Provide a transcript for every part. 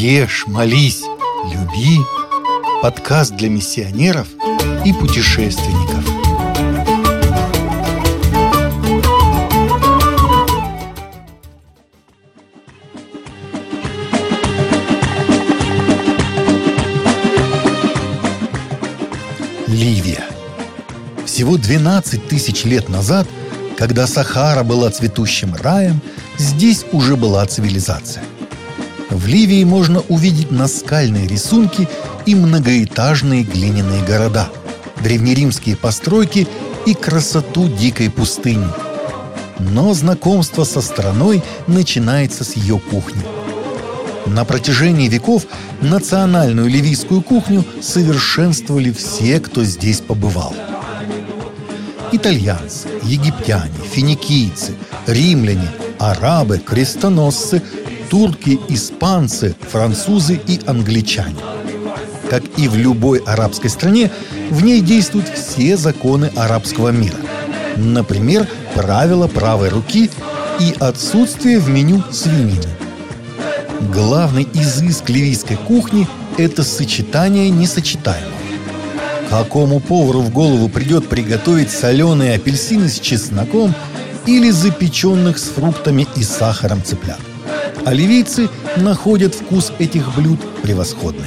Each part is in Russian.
Ешь, молись, люби. Подкаст для миссионеров и путешественников. Ливия. Всего 12 тысяч лет назад, когда Сахара была цветущим раем, здесь уже была цивилизация – в Ливии можно увидеть наскальные рисунки и многоэтажные глиняные города, древнеримские постройки и красоту дикой пустыни. Но знакомство со страной начинается с ее кухни. На протяжении веков национальную ливийскую кухню совершенствовали все, кто здесь побывал. Итальянцы, египтяне, финикийцы, римляне, арабы, крестоносцы – турки, испанцы, французы и англичане. Как и в любой арабской стране, в ней действуют все законы арабского мира. Например, правила правой руки и отсутствие в меню свинины. Главный изыск ливийской кухни – это сочетание несочетаемого. Какому повару в голову придет приготовить соленые апельсины с чесноком или запеченных с фруктами и сахаром цыплят? А ливийцы находят вкус этих блюд превосходным.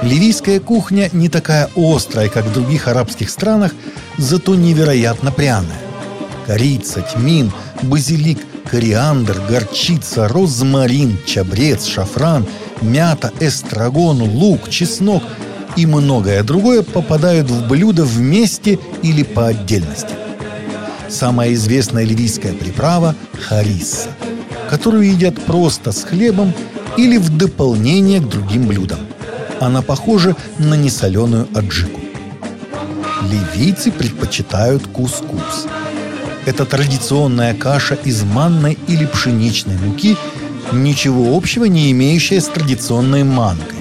Ливийская кухня не такая острая, как в других арабских странах, зато невероятно пряная. Корица, тмин, базилик, кориандр, горчица, розмарин, чабрец, шафран, мята, эстрагон, лук, чеснок и многое другое попадают в блюдо вместе или по отдельности. Самая известная ливийская приправа – харисса – которую едят просто с хлебом или в дополнение к другим блюдам. Она похожа на несоленую аджику. Ливийцы предпочитают кускус. Это традиционная каша из манной или пшеничной муки, ничего общего не имеющая с традиционной манкой.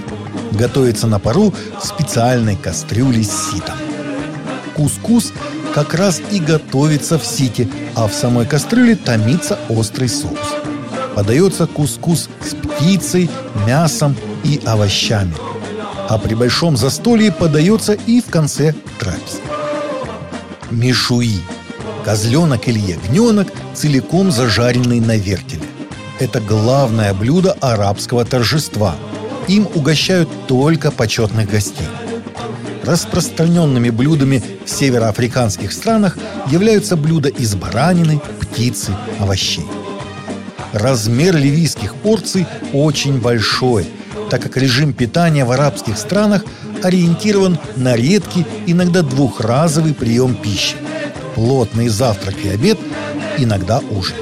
Готовится на пару в специальной кастрюле с ситом. Кускус как раз и готовится в сите, а в самой кастрюле томится острый соус подается кускус с птицей, мясом и овощами. А при большом застолье подается и в конце трапезы. Мишуи – козленок или ягненок, целиком зажаренный на вертеле. Это главное блюдо арабского торжества. Им угощают только почетных гостей. Распространенными блюдами в североафриканских странах являются блюда из баранины, птицы, овощей. Размер ливийских порций очень большой, так как режим питания в арабских странах ориентирован на редкий, иногда двухразовый прием пищи. Плотный завтрак и обед, иногда ужин.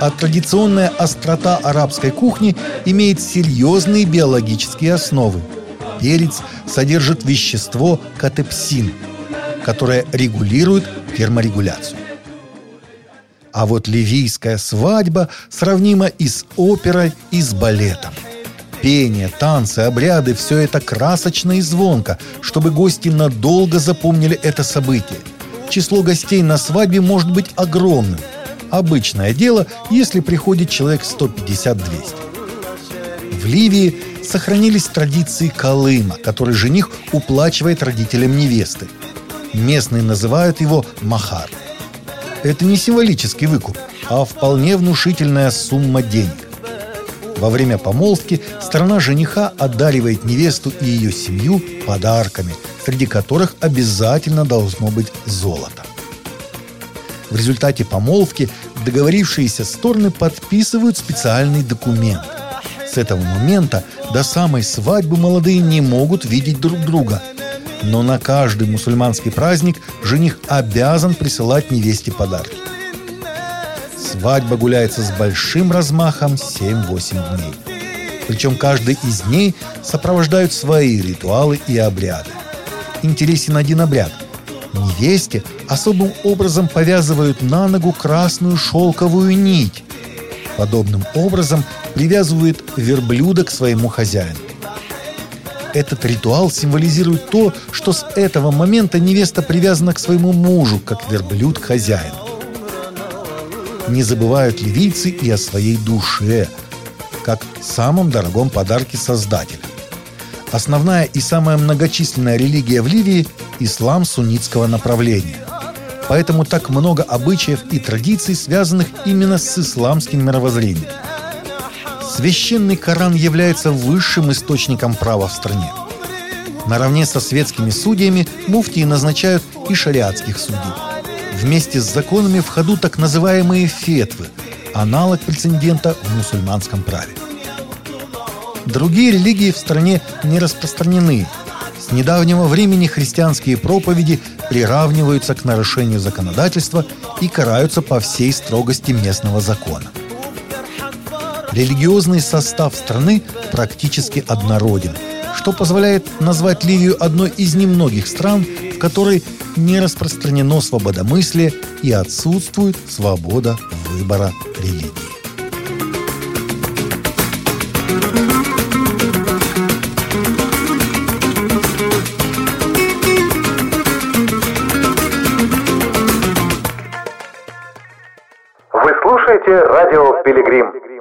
А традиционная острота арабской кухни имеет серьезные биологические основы. Перец содержит вещество катепсин, которое регулирует терморегуляцию. А вот ливийская свадьба сравнима и с оперой, и с балетом. Пение, танцы, обряды – все это красочно и звонко, чтобы гости надолго запомнили это событие. Число гостей на свадьбе может быть огромным. Обычное дело, если приходит человек 150-200. В Ливии сохранились традиции Колыма, который жених уплачивает родителям невесты. Местные называют его махар – это не символический выкуп, а вполне внушительная сумма денег. Во время помолвки страна жениха одаривает невесту и ее семью подарками, среди которых обязательно должно быть золото. В результате помолвки договорившиеся стороны подписывают специальный документ. С этого момента до самой свадьбы молодые не могут видеть друг друга – но на каждый мусульманский праздник жених обязан присылать невесте подарки. Свадьба гуляется с большим размахом 7-8 дней. Причем каждый из дней сопровождают свои ритуалы и обряды. Интересен один обряд. Невесте особым образом повязывают на ногу красную шелковую нить. Подобным образом привязывают верблюда к своему хозяину. Этот ритуал символизирует то, что с этого момента невеста привязана к своему мужу, как верблюд к хозяину. Не забывают ливийцы и о своей душе. как самом дорогом подарке Создателя. Основная и самая многочисленная религия в Ливии – ислам суннитского направления. Поэтому так много обычаев и традиций, связанных именно с исламским мировоззрением. Священный Коран является высшим источником права в стране. Наравне со светскими судьями муфтии назначают и шариатских судей. Вместе с законами в ходу так называемые фетвы – аналог прецедента в мусульманском праве. Другие религии в стране не распространены. С недавнего времени христианские проповеди приравниваются к нарушению законодательства и караются по всей строгости местного закона. Религиозный состав страны практически однороден, что позволяет назвать Ливию одной из немногих стран, в которой не распространено свободомыслие и отсутствует свобода выбора религии. Вы слушаете радио «Пилигрим».